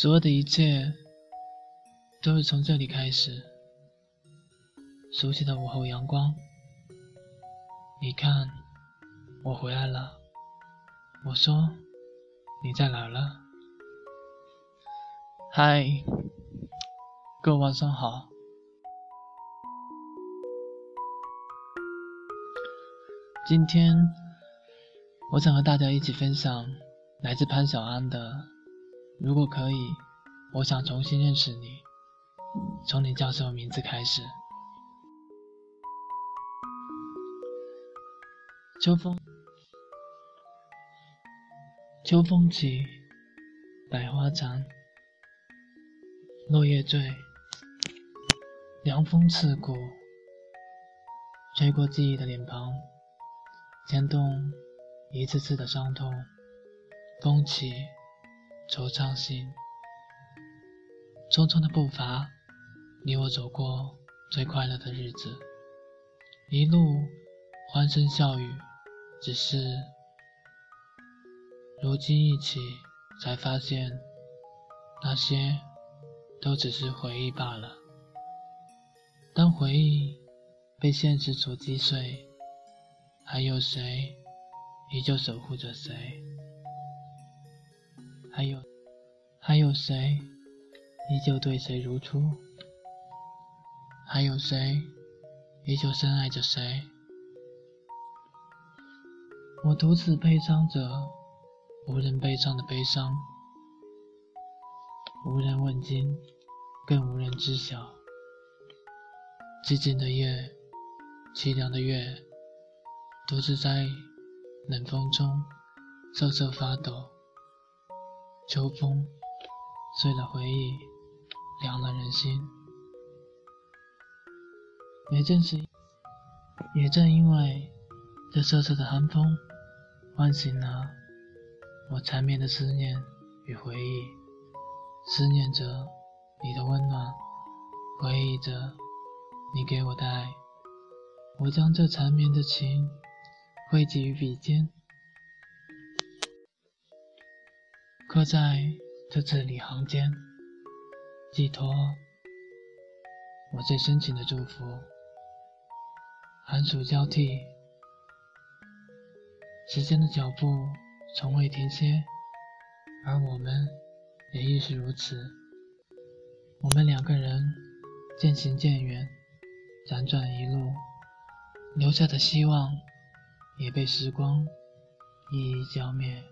所有的一切都是从这里开始。熟悉的午后阳光，你看，我回来了。我说，你在哪儿了？嗨，各位晚上好。今天，我想和大家一起分享来自潘晓安的《如果可以，我想重新认识你，从你叫什么名字开始》。秋风，秋风起，百花残，落叶坠，凉风刺骨，吹过记忆的脸庞，牵动一次次的伤痛。风起，惆怅心，匆匆的步伐，你我走过最快乐的日子，一路欢声笑语。只是，如今一起才发现，那些都只是回忆罢了。当回忆被现实所击碎，还有谁依旧守护着谁？还有，还有谁依旧对谁如初？还有谁依旧深爱着谁？我独自悲伤着，无人悲伤的悲伤，无人问津，更无人知晓。寂静的夜，凄凉的月，独自在冷风中瑟瑟发抖。秋风碎了回忆，凉了人心。也正是，也正因为这瑟瑟的寒风。唤醒了我缠绵的思念与回忆，思念着你的温暖，回忆着你给我的爱。我将这缠绵的情汇集于笔尖，刻在这字里行间，寄托我最深情的祝福。寒暑交替。时间的脚步从未停歇，而我们也亦是如此。我们两个人渐行渐远，辗转一路，留下的希望也被时光一一浇灭，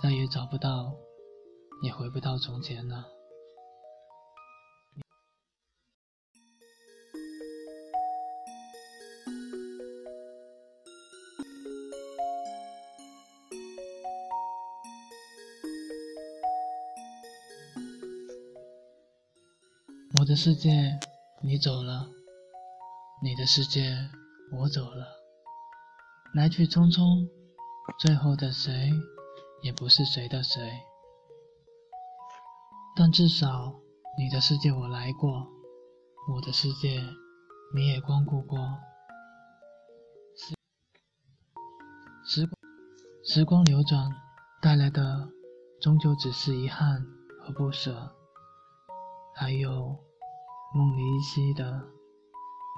再也找不到，也回不到从前了。我的世界，你走了；你的世界，我走了。来去匆匆，最后的谁，也不是谁的谁。但至少，你的世界我来过，我的世界你也光顾过。时时光时光流转带来的，终究只是遗憾和不舍，还有。梦里依稀的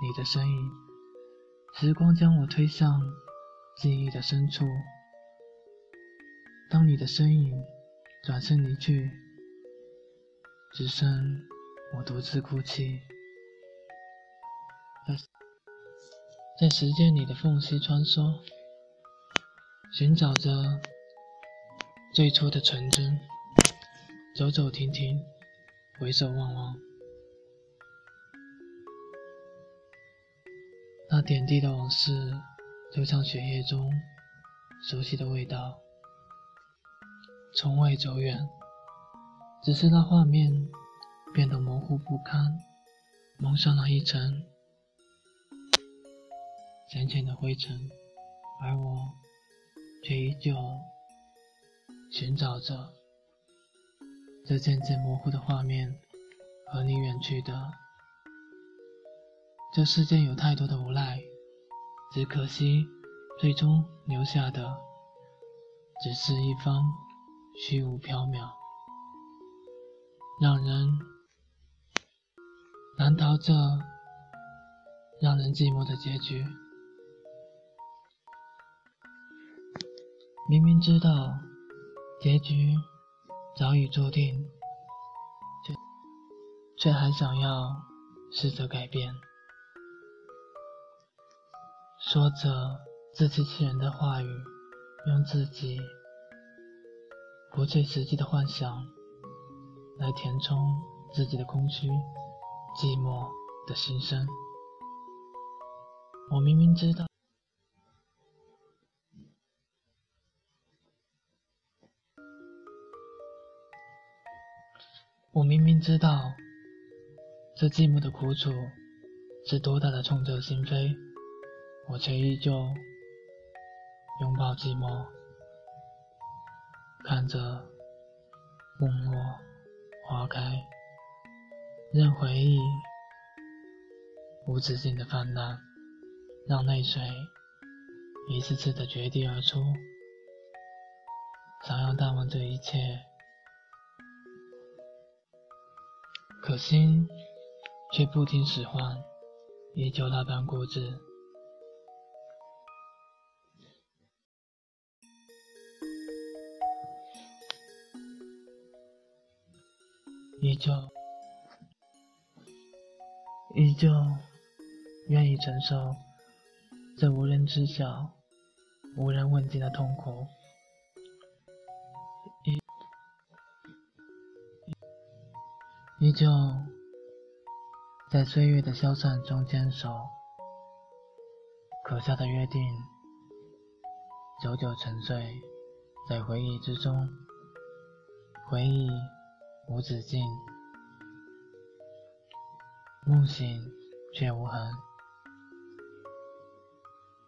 你的身影，时光将我推向记忆的深处。当你的身影转身离去，只剩我独自哭泣，在在时间里的缝隙穿梭，寻找着最初的纯真，走走停停，回首望望。那点滴的往事，就像血液中熟悉的味道，从未走远，只是那画面变得模糊不堪，蒙上了一层浅浅的灰尘，而我却依旧寻找着这渐渐模糊的画面和你远去的。这世间有太多的无奈，只可惜，最终留下的只是一方虚无缥缈。让人难逃这让人寂寞的结局。明明知道结局早已注定，却却还想要试着改变，说着自欺欺人的话语，用自己不切实际的幻想来填充自己的空虚、寂寞的心声。我明明知道。我明明知道，这寂寞的苦楚是多大的痛彻心扉，我却依旧拥抱寂寞，看着梦落花开，任回忆无止境的泛滥，让泪水一次次的决堤而出，想要淡忘这一切。可心却不听使唤，依旧那般固执，依旧依旧愿意承受这无人知晓、无人问津的痛苦。依旧在岁月的消散中坚守，可笑的约定，久久沉睡在回忆之中，回忆无止境，梦醒却无痕。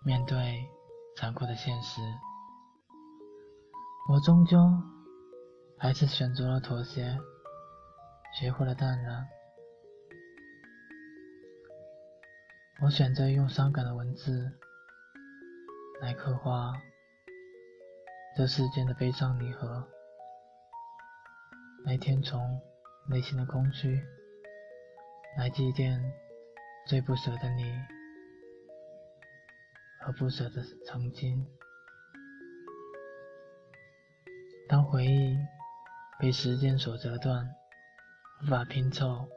面对残酷的现实，我终究还是选择了妥协。学会了淡然，我选择用伤感的文字来刻画这世间的悲伤离合，来填充内心的空虚，来祭奠最不舍的你和不舍的曾经。当回忆被时间所折断。无法拼凑，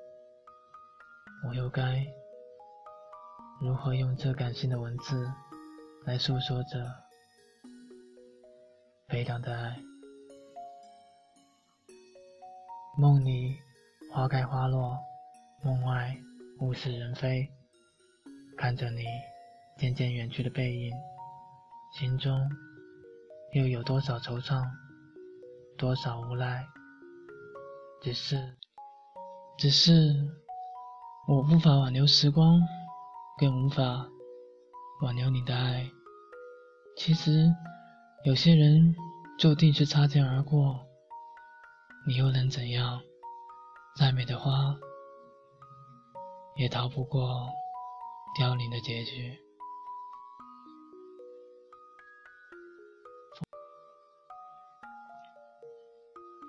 我又该如何用这感性的文字来诉说着悲凉的爱？梦里花开花落，梦外物是人非。看着你渐渐远去的背影，心中又有多少惆怅，多少无奈？只是。只是我无法挽留时光，更无法挽留你的爱。其实有些人注定是擦肩而过，你又能怎样？再美的花也逃不过凋零的结局。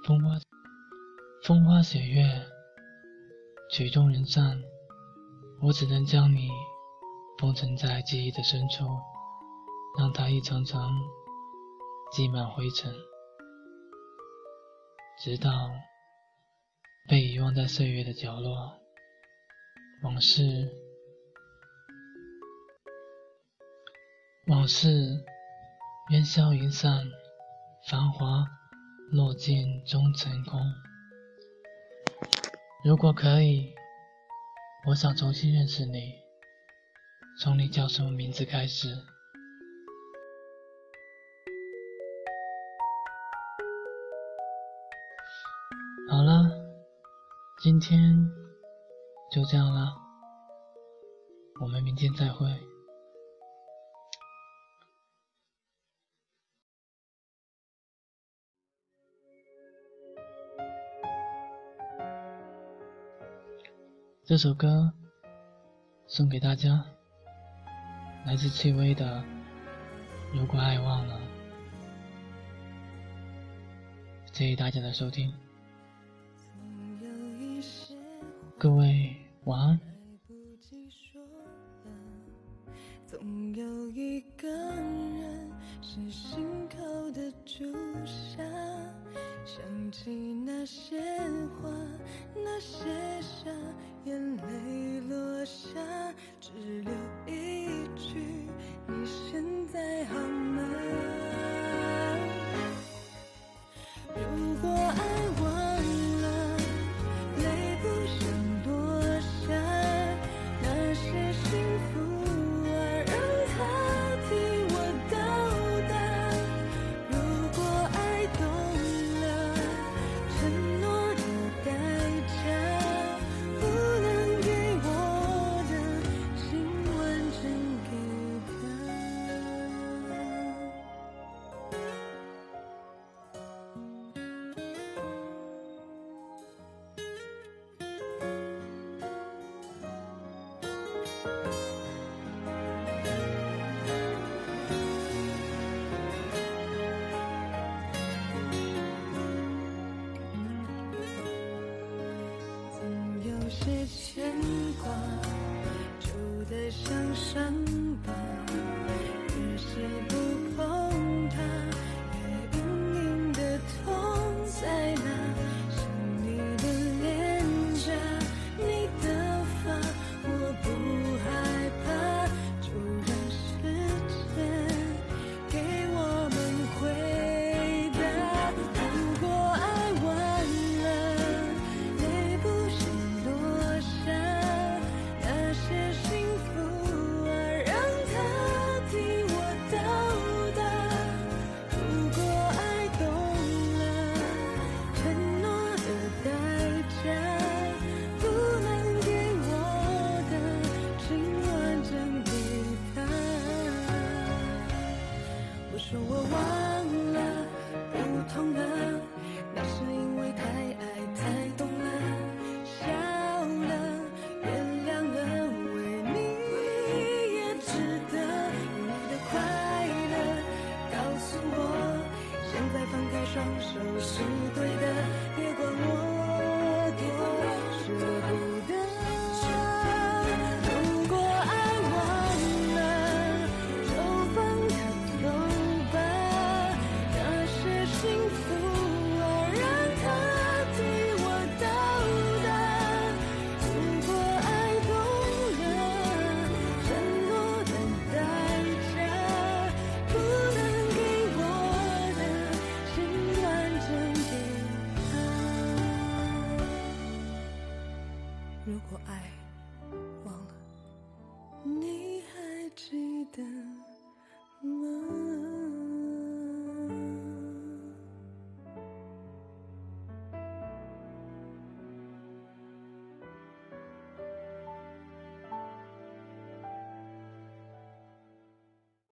风花，风花雪月。曲终人散，我只能将你封存在记忆的深处，让它一层层积满灰尘，直到被遗忘在岁月的角落。往事，往事烟消云散，繁华落尽终成空。如果可以，我想重新认识你，从你叫什么名字开始。好了，今天就这样了，我们明天再会。这首歌送给大家，来自戚薇的《如果爱忘了》。谢谢大家的收听。总有一个人是心口的朱砂，想起那些话，那些傻，眼泪落下，只留牵挂，旧的像山 you away. 如果爱。